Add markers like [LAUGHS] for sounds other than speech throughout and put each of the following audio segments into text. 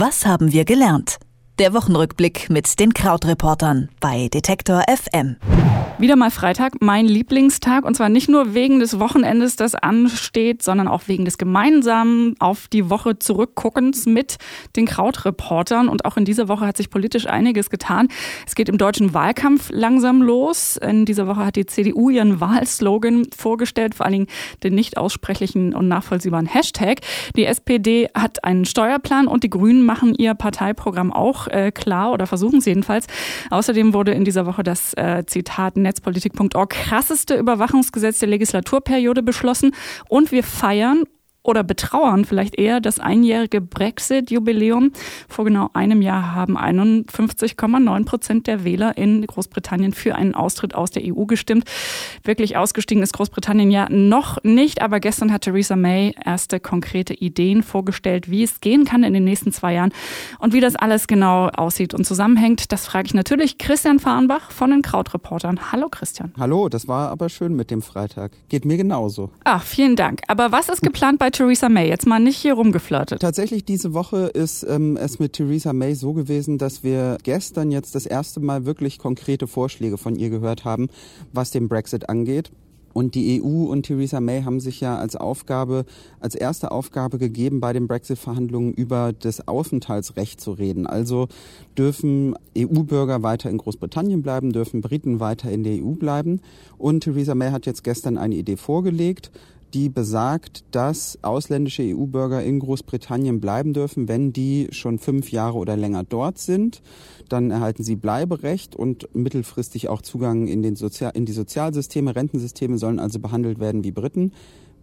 Was haben wir gelernt? Der Wochenrückblick mit den Krautreportern bei Detektor FM. Wieder mal Freitag, mein Lieblingstag. Und zwar nicht nur wegen des Wochenendes, das ansteht, sondern auch wegen des gemeinsamen auf die Woche zurückguckens mit den Krautreportern. Und auch in dieser Woche hat sich politisch einiges getan. Es geht im deutschen Wahlkampf langsam los. In dieser Woche hat die CDU ihren Wahlslogan vorgestellt, vor allen Dingen den nicht aussprechlichen und nachvollziehbaren Hashtag. Die SPD hat einen Steuerplan und die Grünen machen ihr Parteiprogramm auch äh, klar oder versuchen es jedenfalls. Außerdem wurde in dieser Woche das äh, Zitat netzpolitik.org krasseste Überwachungsgesetz der Legislaturperiode beschlossen und wir feiern oder betrauern vielleicht eher das einjährige Brexit-Jubiläum. Vor genau einem Jahr haben 51,9 Prozent der Wähler in Großbritannien für einen Austritt aus der EU gestimmt. Wirklich ausgestiegen ist Großbritannien ja noch nicht, aber gestern hat Theresa May erste konkrete Ideen vorgestellt, wie es gehen kann in den nächsten zwei Jahren und wie das alles genau aussieht und zusammenhängt. Das frage ich natürlich Christian Fahrenbach von den Krautreportern. Hallo Christian. Hallo, das war aber schön mit dem Freitag. Geht mir genauso. Ach, vielen Dank. Aber was ist geplant bei Theresa May? Jetzt mal nicht hier rumgeflirtet. Tatsächlich diese Woche ist ähm, es mit Theresa May so gewesen, dass wir gestern jetzt das erste Mal wirklich konkrete Vorschläge von ihr gehört haben, was den Brexit angeht. Und die EU und Theresa May haben sich ja als Aufgabe, als erste Aufgabe gegeben, bei den Brexit-Verhandlungen über das Aufenthaltsrecht zu reden. Also dürfen EU-Bürger weiter in Großbritannien bleiben, dürfen Briten weiter in der EU bleiben. Und Theresa May hat jetzt gestern eine Idee vorgelegt, die besagt, dass ausländische EU-Bürger in Großbritannien bleiben dürfen, wenn die schon fünf Jahre oder länger dort sind. Dann erhalten sie Bleiberecht und mittelfristig auch Zugang in, den Sozial in die Sozialsysteme. Rentensysteme sollen also behandelt werden wie Briten.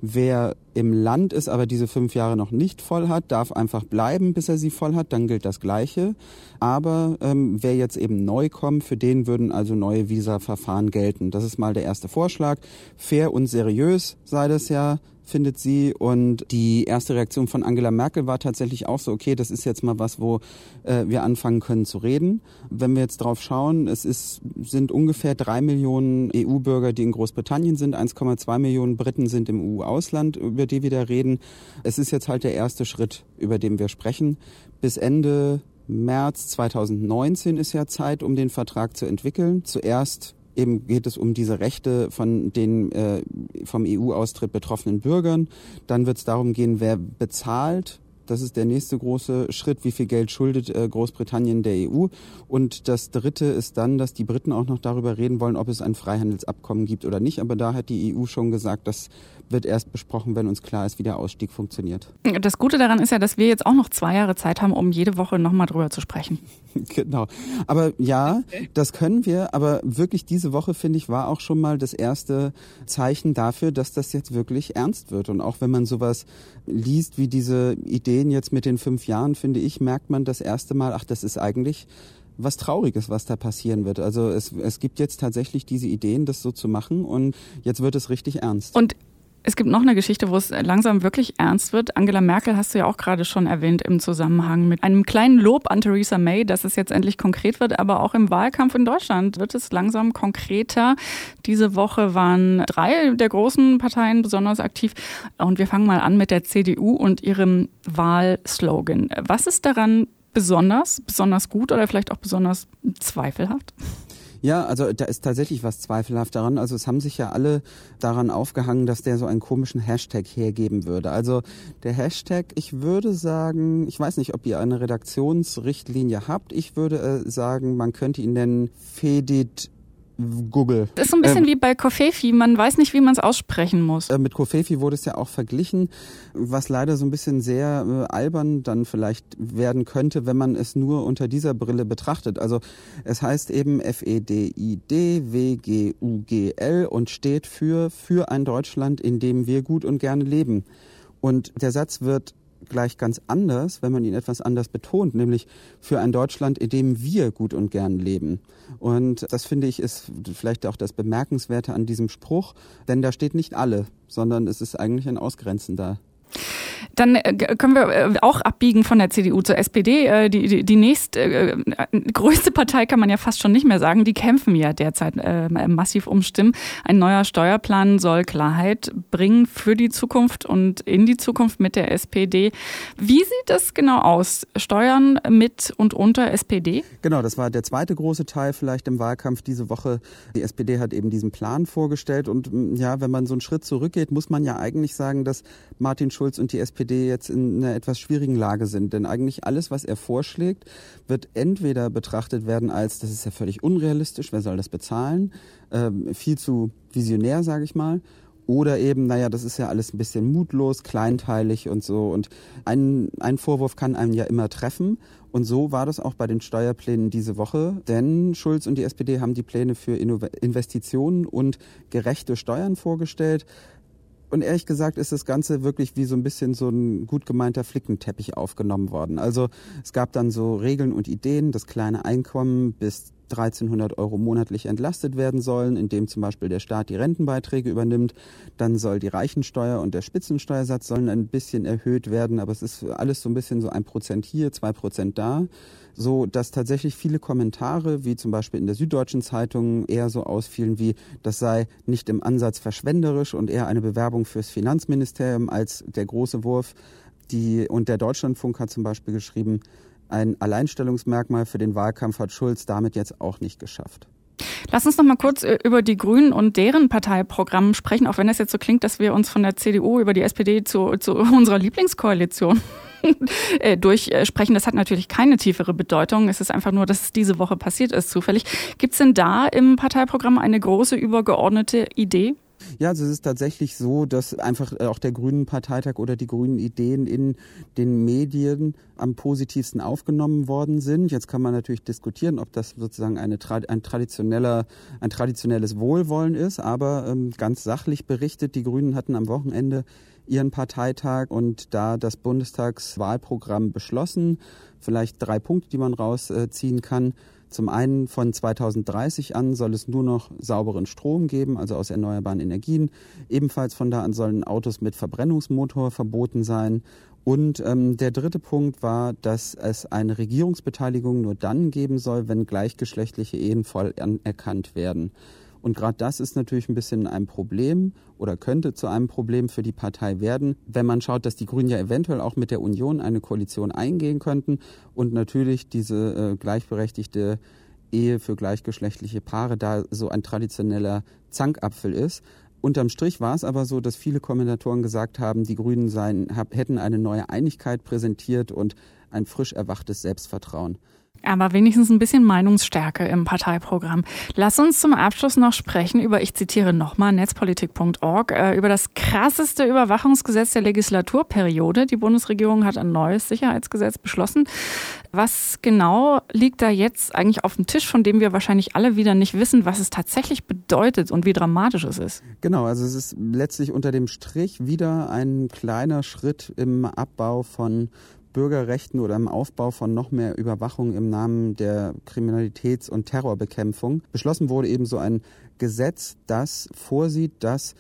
Wer im Land ist, aber diese fünf Jahre noch nicht voll hat, darf einfach bleiben, bis er sie voll hat. Dann gilt das Gleiche. Aber ähm, wer jetzt eben neu kommt, für den würden also neue Visa-Verfahren gelten. Das ist mal der erste Vorschlag. Fair und seriös sei das ja findet sie. Und die erste Reaktion von Angela Merkel war tatsächlich auch so, okay, das ist jetzt mal was, wo äh, wir anfangen können zu reden. Wenn wir jetzt drauf schauen, es ist, sind ungefähr drei Millionen EU-Bürger, die in Großbritannien sind, 1,2 Millionen Briten sind im EU-Ausland, über die wir da reden. Es ist jetzt halt der erste Schritt, über den wir sprechen. Bis Ende März 2019 ist ja Zeit, um den Vertrag zu entwickeln. Zuerst Eben geht es um diese Rechte von den äh, vom EU-Austritt betroffenen Bürgern. Dann wird es darum gehen, wer bezahlt das ist der nächste große Schritt. Wie viel Geld schuldet äh, Großbritannien der EU? Und das dritte ist dann, dass die Briten auch noch darüber reden wollen, ob es ein Freihandelsabkommen gibt oder nicht. Aber da hat die EU schon gesagt, das wird erst besprochen, wenn uns klar ist, wie der Ausstieg funktioniert. Das Gute daran ist ja, dass wir jetzt auch noch zwei Jahre Zeit haben, um jede Woche nochmal drüber zu sprechen. [LAUGHS] Genau. Aber ja, das können wir. Aber wirklich diese Woche, finde ich, war auch schon mal das erste Zeichen dafür, dass das jetzt wirklich ernst wird. Und auch wenn man sowas liest wie diese Ideen jetzt mit den fünf Jahren, finde ich, merkt man das erste Mal, ach, das ist eigentlich was Trauriges, was da passieren wird. Also es, es gibt jetzt tatsächlich diese Ideen, das so zu machen und jetzt wird es richtig ernst. Und es gibt noch eine Geschichte, wo es langsam wirklich ernst wird. Angela Merkel hast du ja auch gerade schon erwähnt im Zusammenhang mit einem kleinen Lob an Theresa May, dass es jetzt endlich konkret wird, aber auch im Wahlkampf in Deutschland wird es langsam konkreter. Diese Woche waren drei der großen Parteien besonders aktiv und wir fangen mal an mit der CDU und ihrem Wahlslogan. Was ist daran besonders, besonders gut oder vielleicht auch besonders zweifelhaft? Ja, also da ist tatsächlich was zweifelhaft daran. Also es haben sich ja alle daran aufgehangen, dass der so einen komischen Hashtag hergeben würde. Also der Hashtag, ich würde sagen, ich weiß nicht, ob ihr eine Redaktionsrichtlinie habt. Ich würde äh, sagen, man könnte ihn nennen Fedit Google. Das ist so ein bisschen ähm, wie bei Kofefi, man weiß nicht, wie man es aussprechen muss. Äh, mit Kofefi wurde es ja auch verglichen, was leider so ein bisschen sehr äh, albern dann vielleicht werden könnte, wenn man es nur unter dieser Brille betrachtet. Also es heißt eben F-E-D-I-D-W-G-U-G-L und steht für für ein Deutschland, in dem wir gut und gerne leben. Und der Satz wird gleich ganz anders, wenn man ihn etwas anders betont, nämlich für ein Deutschland, in dem wir gut und gern leben. Und das finde ich ist vielleicht auch das Bemerkenswerte an diesem Spruch, denn da steht nicht alle, sondern es ist eigentlich ein Ausgrenzen da. Dann äh, können wir äh, auch abbiegen von der CDU zur SPD. Äh, die, die, die nächst äh, größte Partei kann man ja fast schon nicht mehr sagen. Die kämpfen ja derzeit massiv um Stimmen. Ein neuer Steuerplan soll Klarheit bringen für die Zukunft und in die Zukunft mit der SPD. Wie sieht das genau aus? Steuern mit und unter SPD? Genau, das war der zweite große Teil vielleicht im Wahlkampf diese Woche. Die SPD hat eben diesen Plan vorgestellt und ja, wenn man so einen Schritt zurückgeht, muss man ja eigentlich sagen, dass Martin Schulz und die SPD jetzt in einer etwas schwierigen Lage sind. Denn eigentlich alles, was er vorschlägt, wird entweder betrachtet werden als, das ist ja völlig unrealistisch, wer soll das bezahlen? Ähm, viel zu visionär, sage ich mal. Oder eben, naja, das ist ja alles ein bisschen mutlos, kleinteilig und so. Und ein, ein Vorwurf kann einen ja immer treffen. Und so war das auch bei den Steuerplänen diese Woche. Denn Schulz und die SPD haben die Pläne für Investitionen und gerechte Steuern vorgestellt. Und ehrlich gesagt ist das Ganze wirklich wie so ein bisschen so ein gut gemeinter Flickenteppich aufgenommen worden. Also es gab dann so Regeln und Ideen, das kleine Einkommen bis 1300 Euro monatlich entlastet werden sollen, indem zum Beispiel der Staat die Rentenbeiträge übernimmt. Dann soll die Reichensteuer und der Spitzensteuersatz sollen ein bisschen erhöht werden, aber es ist alles so ein bisschen so ein Prozent hier, zwei Prozent da so dass tatsächlich viele Kommentare, wie zum Beispiel in der Süddeutschen Zeitung, eher so ausfielen wie, das sei nicht im Ansatz verschwenderisch und eher eine Bewerbung fürs Finanzministerium als der große Wurf. Die, und der Deutschlandfunk hat zum Beispiel geschrieben, ein Alleinstellungsmerkmal für den Wahlkampf hat Schulz damit jetzt auch nicht geschafft. Lass uns noch mal kurz äh, über die Grünen und deren Parteiprogramm sprechen, auch wenn es jetzt so klingt, dass wir uns von der CDU über die SPD zu, zu [LAUGHS] unserer Lieblingskoalition [LAUGHS] äh, durchsprechen. Das hat natürlich keine tiefere Bedeutung. Es ist einfach nur, dass es diese Woche passiert ist, zufällig. Gibt es denn da im Parteiprogramm eine große übergeordnete Idee? Ja, also es ist tatsächlich so, dass einfach auch der Grünen Parteitag oder die grünen Ideen in den Medien am positivsten aufgenommen worden sind. Jetzt kann man natürlich diskutieren, ob das sozusagen eine, ein, traditioneller, ein traditionelles Wohlwollen ist, aber ähm, ganz sachlich berichtet, die Grünen hatten am Wochenende ihren Parteitag und da das Bundestagswahlprogramm beschlossen. Vielleicht drei Punkte, die man rausziehen kann. Zum einen von 2030 an soll es nur noch sauberen Strom geben, also aus erneuerbaren Energien. Ebenfalls von da an sollen Autos mit Verbrennungsmotor verboten sein. Und ähm, der dritte Punkt war, dass es eine Regierungsbeteiligung nur dann geben soll, wenn gleichgeschlechtliche Ehen voll anerkannt werden. Und gerade das ist natürlich ein bisschen ein Problem oder könnte zu einem Problem für die Partei werden, wenn man schaut, dass die Grünen ja eventuell auch mit der Union eine Koalition eingehen könnten und natürlich diese äh, gleichberechtigte Ehe für gleichgeschlechtliche Paare da so ein traditioneller Zankapfel ist. Unterm Strich war es aber so, dass viele Kommentatoren gesagt haben, die Grünen seien, hätten eine neue Einigkeit präsentiert und ein frisch erwachtes Selbstvertrauen aber wenigstens ein bisschen Meinungsstärke im Parteiprogramm. Lass uns zum Abschluss noch sprechen über, ich zitiere nochmal, netzpolitik.org, äh, über das krasseste Überwachungsgesetz der Legislaturperiode. Die Bundesregierung hat ein neues Sicherheitsgesetz beschlossen. Was genau liegt da jetzt eigentlich auf dem Tisch, von dem wir wahrscheinlich alle wieder nicht wissen, was es tatsächlich bedeutet und wie dramatisch es ist? Genau, also es ist letztlich unter dem Strich wieder ein kleiner Schritt im Abbau von Bürgerrechten oder im Aufbau von noch mehr Überwachung im Namen der Kriminalitäts- und Terrorbekämpfung. Beschlossen wurde eben so ein Gesetz, das vorsieht, dass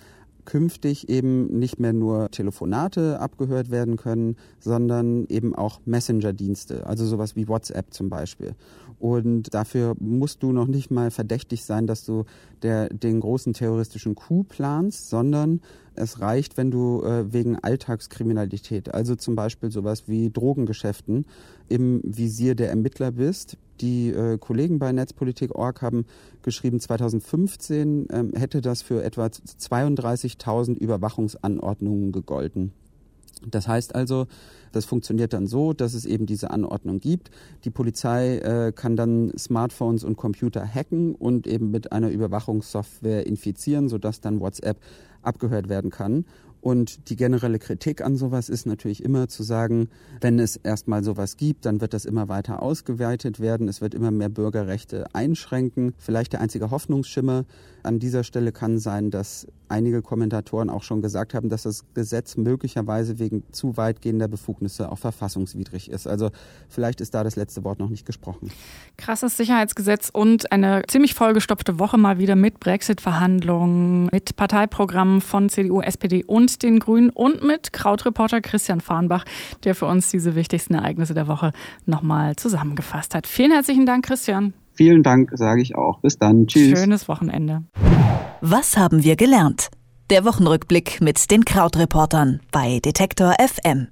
künftig eben nicht mehr nur Telefonate abgehört werden können, sondern eben auch Messenger-Dienste, also sowas wie WhatsApp zum Beispiel. Und dafür musst du noch nicht mal verdächtig sein, dass du der, den großen terroristischen Coup planst, sondern es reicht, wenn du äh, wegen Alltagskriminalität, also zum Beispiel sowas wie Drogengeschäften, im Visier der Ermittler bist. Die äh, Kollegen bei Netzpolitik.org haben geschrieben, 2015 ähm, hätte das für etwa 32.000 Überwachungsanordnungen gegolten. Das heißt also, das funktioniert dann so, dass es eben diese Anordnung gibt. Die Polizei äh, kann dann Smartphones und Computer hacken und eben mit einer Überwachungssoftware infizieren, sodass dann WhatsApp abgehört werden kann. Und die generelle Kritik an sowas ist natürlich immer zu sagen, wenn es erstmal sowas gibt, dann wird das immer weiter ausgeweitet werden. Es wird immer mehr Bürgerrechte einschränken. Vielleicht der einzige Hoffnungsschimmer an dieser Stelle kann sein, dass einige Kommentatoren auch schon gesagt haben, dass das Gesetz möglicherweise wegen zu weitgehender Befugnisse auch verfassungswidrig ist. Also vielleicht ist da das letzte Wort noch nicht gesprochen. Krasses Sicherheitsgesetz und eine ziemlich vollgestopfte Woche mal wieder mit Brexit-Verhandlungen, mit Parteiprogrammen von CDU, SPD und mit den Grünen und mit Krautreporter Christian Farnbach, der für uns diese wichtigsten Ereignisse der Woche nochmal zusammengefasst hat. Vielen herzlichen Dank, Christian. Vielen Dank, sage ich auch. Bis dann. Tschüss. Schönes Wochenende. Was haben wir gelernt? Der Wochenrückblick mit den Krautreportern bei Detektor FM.